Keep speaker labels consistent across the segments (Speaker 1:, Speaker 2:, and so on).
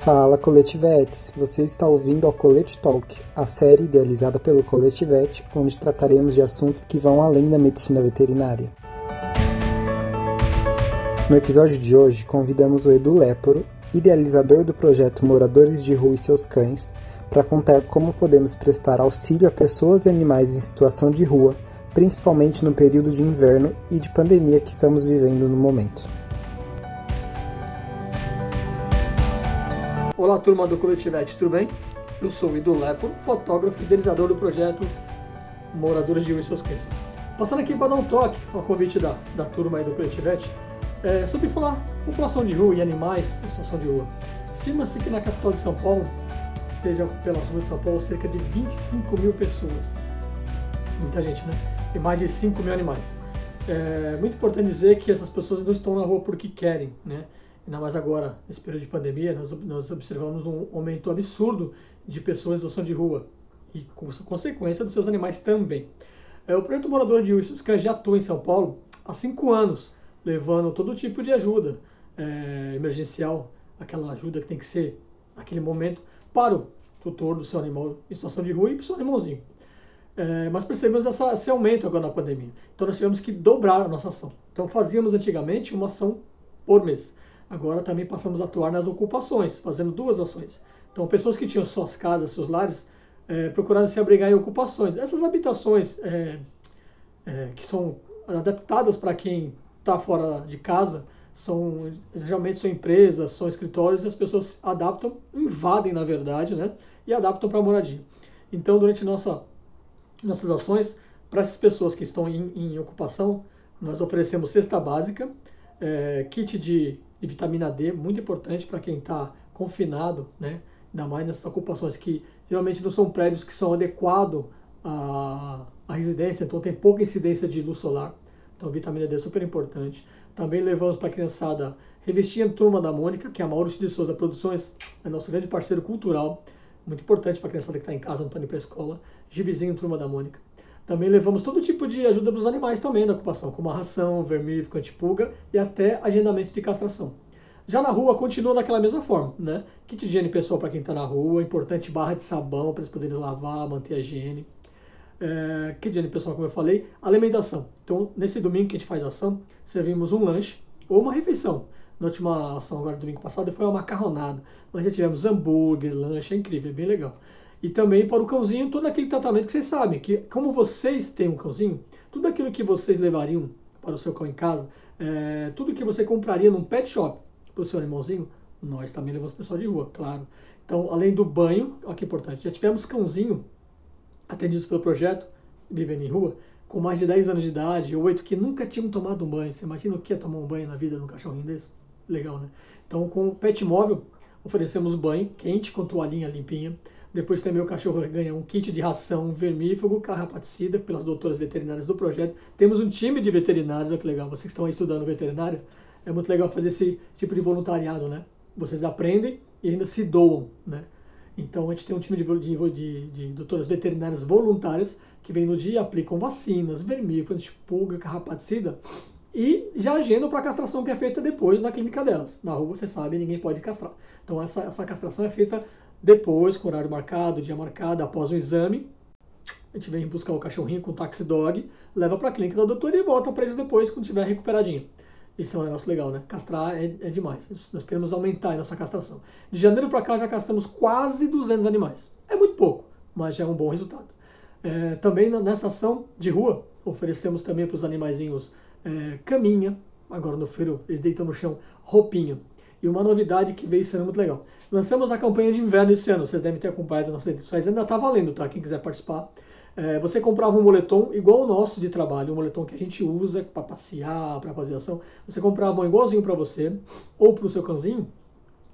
Speaker 1: Fala Coletivetes, você está ouvindo ao Colete Talk, a série idealizada pelo Coletivete, onde trataremos de assuntos que vão além da medicina veterinária. No episódio de hoje, convidamos o Edu Leporo, idealizador do projeto Moradores de Rua e Seus Cães, para contar como podemos prestar auxílio a pessoas e animais em situação de rua, principalmente no período de inverno e de pandemia que estamos vivendo no momento.
Speaker 2: Olá, turma do Coletivete, tudo bem? Eu sou o Ido Lepo, fotógrafo e idealizador do projeto Moradores de e Seus Cães. Passando aqui para dar um toque, o convite da, da turma aí do Coletivete, é, sobre falar população de rua e animais em situação de rua. Estima-se que na capital de São Paulo esteja pelas ruas de São Paulo cerca de 25 mil pessoas. Muita gente, né? E mais de 5 mil animais. É muito importante dizer que essas pessoas não estão na rua porque querem, né? Ainda mais agora, nesse período de pandemia, nós, nós observamos um aumento absurdo de pessoas em situação de rua e, com consequência, dos seus animais também. É, o projeto Morador de Uísques já atua em São Paulo há cinco anos, levando todo tipo de ajuda é, emergencial, aquela ajuda que tem que ser naquele momento para o tutor do seu animal em situação de rua e para o seu animalzinho. É, mas percebemos essa, esse aumento agora na pandemia. Então nós tivemos que dobrar a nossa ação. Então fazíamos antigamente uma ação por mês. Agora também passamos a atuar nas ocupações, fazendo duas ações. Então, pessoas que tinham suas casas, seus lares, é, procuraram se abrigar em ocupações. Essas habitações é, é, que são adaptadas para quem está fora de casa, são geralmente são empresas, são escritórios, e as pessoas adaptam, invadem na verdade, né, e adaptam para a moradia. Então, durante nossa, nossas ações, para essas pessoas que estão em, em ocupação, nós oferecemos cesta básica, é, kit de de vitamina D, muito importante para quem está confinado, né? ainda mais nessas ocupações que geralmente não são prédios que são adequados à, à residência, então tem pouca incidência de luz solar. Então, vitamina D é super importante. Também levamos para a criançada Revestinha Turma da Mônica, que é a Maurício de Souza Produções, é nosso grande parceiro cultural, muito importante para a criançada que está em casa, não está indo para a escola. Gibizinho Turma da Mônica. Também levamos todo tipo de ajuda para os animais também da ocupação, como a ração, vermífugo, antipulga e até agendamento de castração. Já na rua continua daquela mesma forma, né? Kit higiene pessoal para quem está na rua, importante barra de sabão para eles poderem lavar, manter a higiene. É, kit higiene pessoal, como eu falei, alimentação. Então, nesse domingo que a gente faz ação, servimos um lanche ou uma refeição. Na última ação, agora domingo passado, foi uma macarronada. Mas já tivemos hambúrguer, lanche, é incrível, é bem legal. E também para o cãozinho, todo aquele tratamento que vocês sabem, que como vocês têm um cãozinho, tudo aquilo que vocês levariam para o seu cão em casa, é, tudo que você compraria num pet shop para o seu animalzinho, nós também levamos pessoal de rua, claro. Então, além do banho, olha que importante, já tivemos cãozinho atendidos pelo projeto, vivendo em rua, com mais de 10 anos de idade, 8 que nunca tinham tomado um banho. Você imagina o que é tomar um banho na vida de um cachorrinho desse? Legal, né? Então, com o pet móvel, oferecemos banho quente com toalhinha limpinha. Depois também o cachorro ganha um kit de ração vermífugo, carrapaticida, pelas doutoras veterinárias do projeto. Temos um time de veterinários, olha que legal. Vocês que estão aí estudando veterinário, é muito legal fazer esse tipo de voluntariado, né? Vocês aprendem e ainda se doam, né? Então a gente tem um time de, de, de, de doutoras veterinárias voluntárias que vem no dia, aplicam vacinas, vermífugos, pulga, carrapaticida e já agendam para a castração que é feita depois na clínica delas. Na rua, você sabe, ninguém pode castrar. Então essa, essa castração é feita depois, com horário marcado, dia marcado, após o exame, a gente vem buscar o cachorrinho com o taxi dog, leva para a clínica da doutora e volta para eles depois quando estiver recuperadinho. Isso é um negócio legal, né? Castrar é, é demais. Nós queremos aumentar a nossa castração. De janeiro para cá já castramos quase 200 animais. É muito pouco, mas já é um bom resultado. É, também nessa ação de rua, oferecemos também para os animaizinhos é, caminha. Agora no feiro eles deitam no chão roupinha. E uma novidade que veio sendo muito legal. Lançamos a campanha de inverno esse ano, vocês devem ter acompanhado nossas edições, ainda está valendo, tá? Quem quiser participar. É, você comprava um moletom igual o nosso de trabalho, um moletom que a gente usa para passear, para fazer ação. Você comprava um igualzinho para você ou para o seu cãozinho,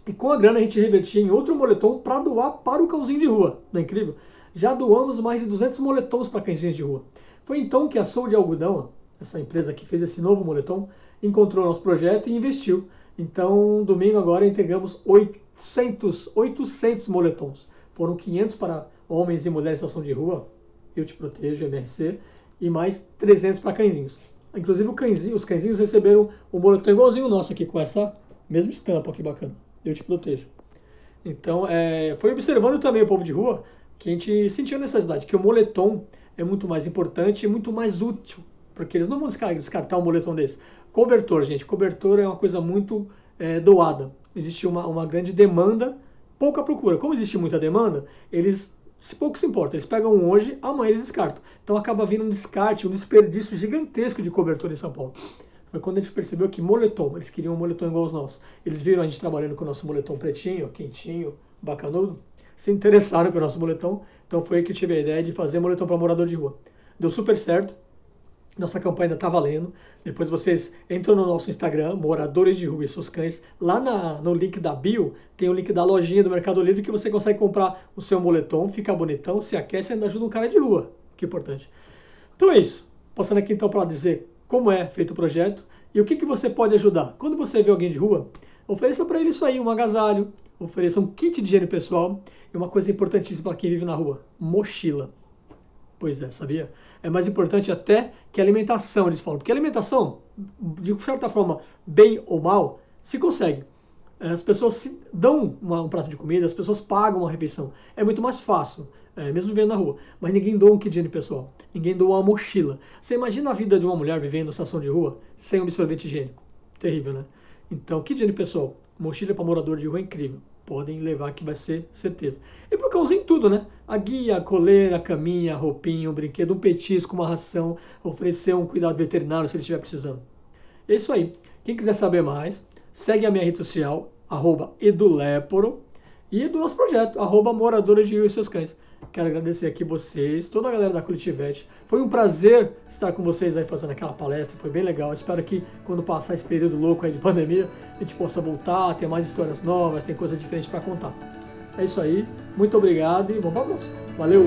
Speaker 2: e com a grana a gente revertia em outro moletom para doar para o cãozinho de rua. Não é incrível? Já doamos mais de 200 moletons para cãezinhos de rua. Foi então que a Sou de Algodão, essa empresa que fez esse novo moletom, encontrou nosso projeto e investiu então, domingo agora entregamos 800, 800 moletons. Foram 500 para homens e mulheres em situação de rua, Eu Te Protejo, MRC, e mais 300 para cãezinhos. Inclusive cãezinho, os cãezinhos receberam um moletom igualzinho o nosso aqui, com essa mesma estampa, que bacana. Eu Te Protejo. Então, é, foi observando também o povo de rua que a gente sentiu necessidade, que o moletom é muito mais importante e muito mais útil, porque eles não vão descartar um moletom desse. Cobertor, gente, cobertor é uma coisa muito é, doada. Existe uma, uma grande demanda, pouca procura. Como existe muita demanda, eles pouco se importa. Eles pegam um hoje, amanhã eles descartam. Então acaba vindo um descarte, um desperdício gigantesco de cobertor em São Paulo. Foi quando a gente percebeu que moletom, eles queriam um moletom igual aos nossos. Eles viram a gente trabalhando com o nosso moletom pretinho, quentinho, bacanudo, se interessaram pelo nosso moletom. Então foi aí que eu tive a ideia de fazer moletom para morador de rua. Deu super certo. Nossa campanha ainda está valendo. Depois vocês entram no nosso Instagram, Moradores de Rua e Seus Cães. Lá na, no link da bio tem o link da lojinha do Mercado Livre que você consegue comprar o seu moletom, fica bonitão, se aquece e ainda ajuda um cara de rua. Que importante. Então é isso. Passando aqui então para dizer como é feito o projeto e o que, que você pode ajudar. Quando você vê alguém de rua, ofereça para ele isso aí, um agasalho, ofereça um kit de higiene pessoal e uma coisa importantíssima para quem vive na rua, mochila. Pois é, sabia? É mais importante até que a alimentação, eles falam. Porque a alimentação, de certa forma, bem ou mal, se consegue. As pessoas dão uma, um prato de comida, as pessoas pagam uma refeição. É muito mais fácil, é, mesmo vivendo na rua. Mas ninguém doa um kit de higiene pessoal. Ninguém doa uma mochila. Você imagina a vida de uma mulher vivendo em estação de rua sem um absorvente higiênico. Terrível, né? Então, kit de higiene pessoal, mochila para morador de rua é incrível podem levar que vai ser certeza. E por causa em tudo, né? A guia, a coleira, a caminha, a roupinha, um brinquedo, um petisco, uma ração, oferecer um cuidado veterinário se ele estiver precisando. É isso aí. Quem quiser saber mais, segue a minha rede social, arroba eduleporo, e do nosso projeto, arroba moradores de Rio e seus cães. Quero agradecer aqui vocês, toda a galera da Cultivete. Foi um prazer estar com vocês aí fazendo aquela palestra, foi bem legal. Espero que quando passar esse período louco aí de pandemia, a gente possa voltar, ter mais histórias novas, tem coisa diferente para contar. É isso aí, muito obrigado e vamos para a próxima. Valeu!